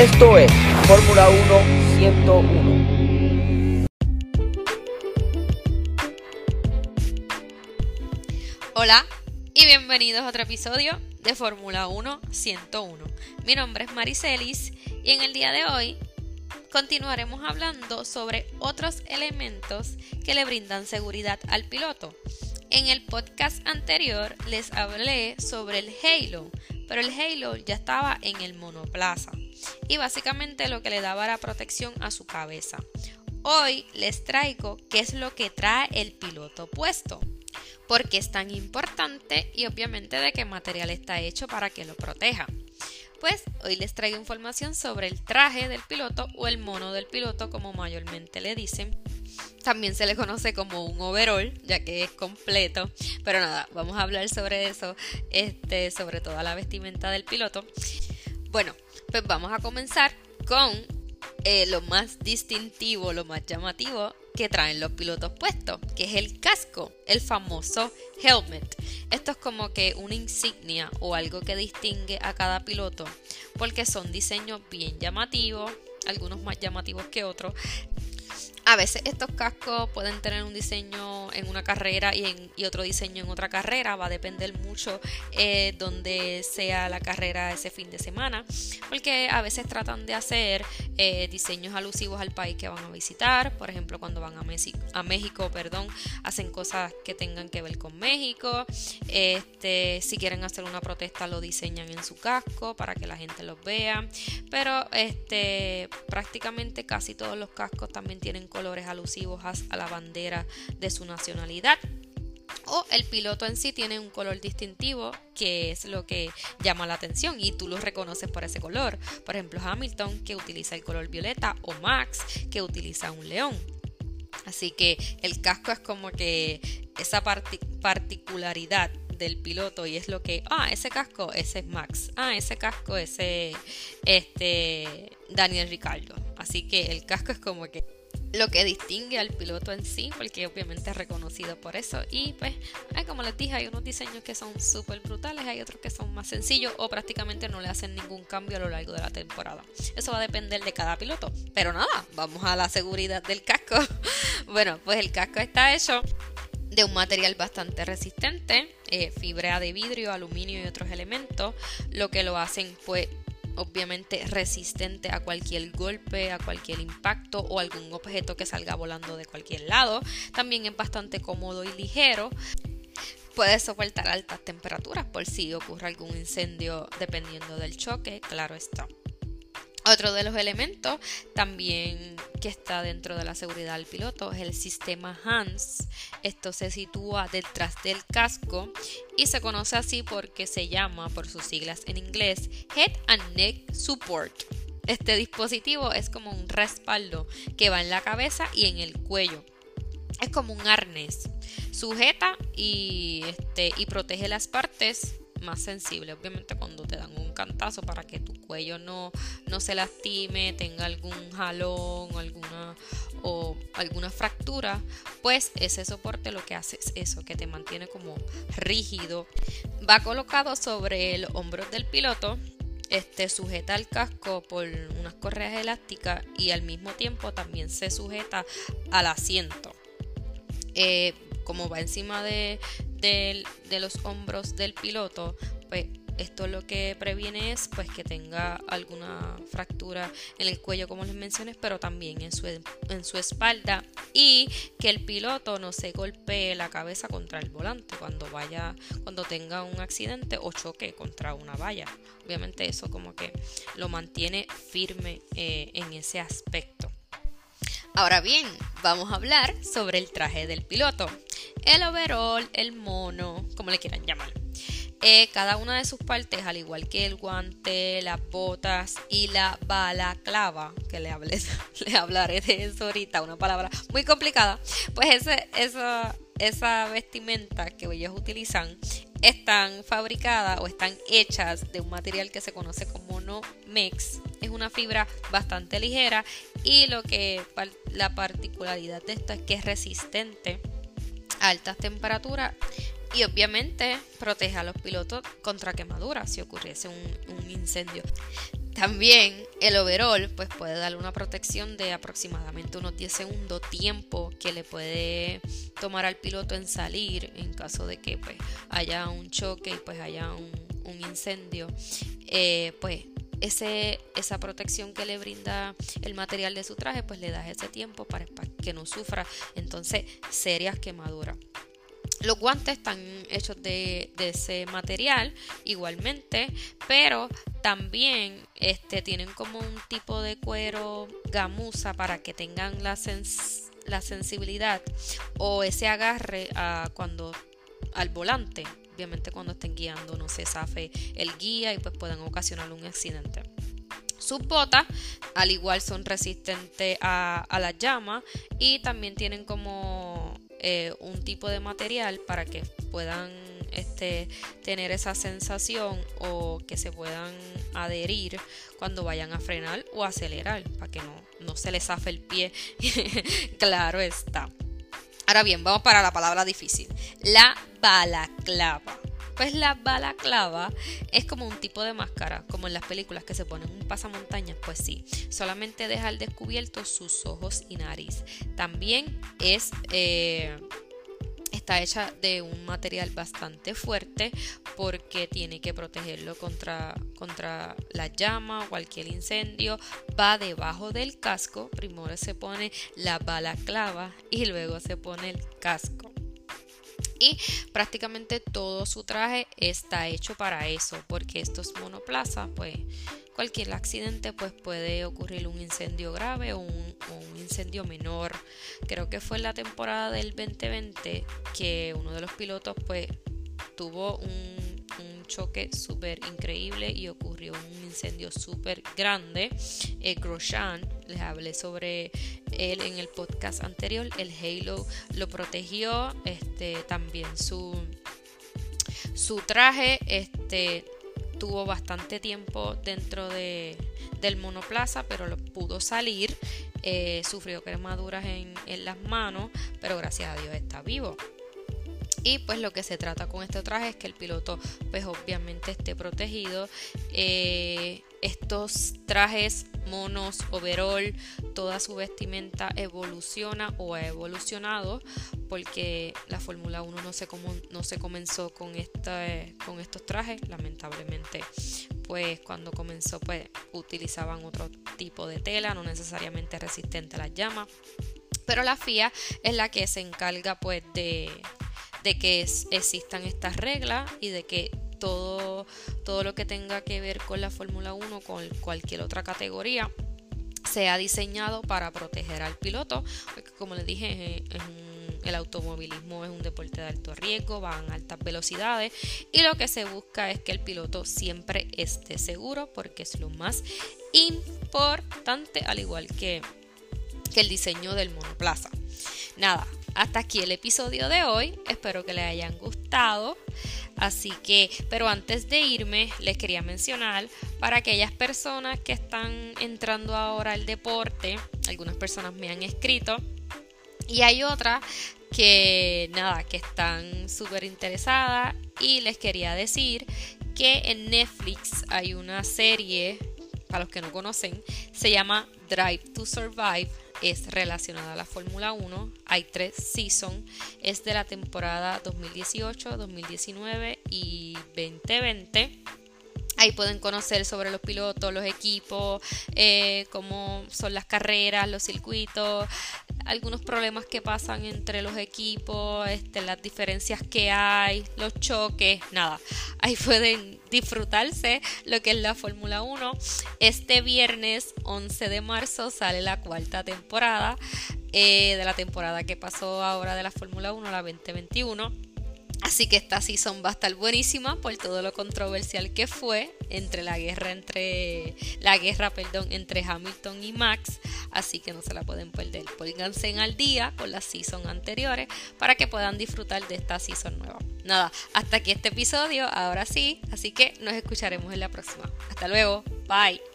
Esto es Fórmula 1 101. Hola y bienvenidos a otro episodio de Fórmula 1 101. Mi nombre es Maricelis y en el día de hoy continuaremos hablando sobre otros elementos que le brindan seguridad al piloto. En el podcast anterior les hablé sobre el halo, pero el halo ya estaba en el monoplaza y básicamente lo que le daba era protección a su cabeza. Hoy les traigo qué es lo que trae el piloto puesto, por qué es tan importante y obviamente de qué material está hecho para que lo proteja. Pues hoy les traigo información sobre el traje del piloto o el mono del piloto como mayormente le dicen también se le conoce como un overall, ya que es completo. Pero nada, vamos a hablar sobre eso, este, sobre toda la vestimenta del piloto. Bueno, pues vamos a comenzar con eh, lo más distintivo, lo más llamativo que traen los pilotos puestos, que es el casco, el famoso helmet. Esto es como que una insignia o algo que distingue a cada piloto, porque son diseños bien llamativos, algunos más llamativos que otros. A veces estos cascos pueden tener un diseño en una carrera y, otro diseño en otra carrera. Va a depender mucho eh, donde sea la carrera ese fin de semana. Porque a veces tratan de hacer eh, diseños alusivos al país que van a visitar. Por ejemplo, cuando van a, a México, perdón, hacen cosas que tengan que ver con México. Este, si quieren hacer una protesta, lo diseñan en su casco para que la gente los vea. Pero este, prácticamente casi todos los cascos también tienen colores alusivos a la bandera de su nacionalidad o el piloto en sí tiene un color distintivo que es lo que llama la atención y tú lo reconoces por ese color. Por ejemplo, Hamilton que utiliza el color violeta o Max que utiliza un león. Así que el casco es como que esa particularidad del piloto y es lo que, ah, ese casco, ese es Max, ah, ese casco, ese, este, Daniel Ricardo. Así que el casco es como que lo que distingue al piloto en sí, porque obviamente es reconocido por eso. Y pues, como les dije, hay unos diseños que son súper brutales, hay otros que son más sencillos o prácticamente no le hacen ningún cambio a lo largo de la temporada. Eso va a depender de cada piloto. Pero nada, vamos a la seguridad del casco. bueno, pues el casco está hecho de un material bastante resistente, eh, fibra de vidrio, aluminio y otros elementos, lo que lo hacen pues obviamente resistente a cualquier golpe, a cualquier impacto o algún objeto que salga volando de cualquier lado. También es bastante cómodo y ligero. Puede soportar altas temperaturas por si ocurre algún incendio dependiendo del choque, claro está. Otro de los elementos también que está dentro de la seguridad del piloto es el sistema HANS. Esto se sitúa detrás del casco y se conoce así porque se llama, por sus siglas en inglés, Head and Neck Support. Este dispositivo es como un respaldo que va en la cabeza y en el cuello. Es como un arnés. Sujeta y, este, y protege las partes más sensible. Obviamente cuando te dan un cantazo para que tu cuello no, no se lastime, tenga algún jalón alguna, o alguna fractura, pues ese soporte lo que hace es eso, que te mantiene como rígido. Va colocado sobre el hombro del piloto. Este sujeta el casco por unas correas elásticas y al mismo tiempo también se sujeta al asiento. Eh, como va encima de, de, los hombros del piloto, pues esto lo que previene es pues que tenga alguna fractura en el cuello como les mencioné pero también en su, en su espalda y que el piloto no se golpee la cabeza contra el volante cuando vaya cuando tenga un accidente o choque contra una valla. Obviamente eso como que lo mantiene firme eh, en ese aspecto. Ahora bien vamos a hablar sobre el traje del piloto. El overall, el mono, como le quieran llamar. Eh, cada una de sus partes, al igual que el guante, las botas y la balaclava, que le, hablé, le hablaré de eso ahorita, una palabra muy complicada, pues ese, esa, esa vestimenta que ellos utilizan están fabricadas o están hechas de un material que se conoce como no mex. Es una fibra bastante ligera y lo que la particularidad de esto es que es resistente altas temperaturas y obviamente protege a los pilotos contra quemaduras si ocurriese un, incendio. También el overall pues puede darle una protección de aproximadamente unos 10 segundos tiempo que le puede tomar al piloto en salir en caso de que pues haya un choque y pues haya un, incendio eh, pues ese, esa protección que le brinda el material de su traje pues le da ese tiempo para, que no sufra entonces serias quemaduras los guantes están hechos de, ese material igualmente, pero también este, tienen como un tipo de cuero gamuza para que tengan la, sensibilidad o ese agarre a cuando al volante. Obviamente cuando estén guiando no se zafe el guía y pues pueden ocasionar un accidente. Sus botas, al igual, son resistentes a, a las llamas y también tienen como eh, un tipo de material para que puedan este, tener esa sensación o que se puedan adherir cuando vayan a frenar o acelerar para que no, no se les zafe el pie. claro está. Ahora bien, vamos para la palabra difícil. La balaclava. Pues la balaclava es como un tipo de máscara, como en las películas que se ponen un pasamontañas, pues sí, solamente deja al descubierto sus ojos y nariz. También es... Eh, está hecha de un material bastante fuerte porque tiene que protegerlo contra, contra la llama o cualquier incendio. Va debajo del casco. Primero se pone la balaclava y luego se pone el casco y prácticamente todo su traje está hecho para eso porque estos monoplazas pues cualquier accidente pues puede ocurrir un incendio grave o un, incendio menor creo que fue en la temporada del 2020 que uno de los pilotos pues tuvo un choque súper increíble y ocurrió un incendio súper grande. Eh, Grosjean, les hablé sobre él en el podcast anterior, el Halo lo protegió, este, también su, su traje este, tuvo bastante tiempo dentro de, del monoplaza, pero lo pudo salir. Eh, sufrió quemaduras en, en las manos, pero gracias a Dios está vivo. Y pues lo que se trata con este traje es que el piloto pues obviamente esté protegido. Eh, estos trajes monos, overall, toda su vestimenta evoluciona o ha evolucionado porque la Fórmula 1 no se, comenzó con, estos trajes, lamentablemente pues cuando comenzó pues utilizaban otro tipo de tela, no necesariamente resistente a las llamas, pero la FIA es la que se encarga pues de que existan estas reglas y de que todo, todo lo que tenga que ver con la Fórmula 1, con cualquier otra categoría, sea diseñado para proteger al piloto, porque como les dije, el automovilismo es un deporte de alto riesgo, van a altas velocidades y lo que se busca es que el piloto siempre esté seguro porque es lo más importante, al igual que, que el diseño del monoplaza. Nada, hasta aquí el episodio de hoy. Espero que les hayan gustado. Así que, pero antes de irme, les quería mencionar para aquellas personas que están entrando ahora al deporte, algunas personas me han escrito y hay otras que nada, que están súper interesadas y les quería decir que en Netflix hay una serie, para los que no conocen, se llama Drive to Survive es relacionada a la Fórmula 1. Hay tres seasons. Es de la temporada 2018, 2019 y 2020. Ahí pueden conocer sobre los pilotos, los equipos, eh, cómo son las carreras, los circuitos, algunos problemas que pasan entre los equipos, este, las diferencias que hay, los choques, nada. Ahí pueden disfrutarse lo que es la Fórmula 1. Este viernes 11 de marzo sale la cuarta temporada eh, de la temporada que pasó ahora de la Fórmula 1, la 2021 Así que esta season va a estar buenísima por todo lo controversial que fue entre la guerra entre la guerra, perdón, entre Hamilton y Max, así que no se la pueden perder. Pónganse al día con las season anteriores para que puedan disfrutar de esta season nueva. Nada, hasta aquí este episodio, ahora sí, así que nos escucharemos en la próxima. Hasta luego, bye.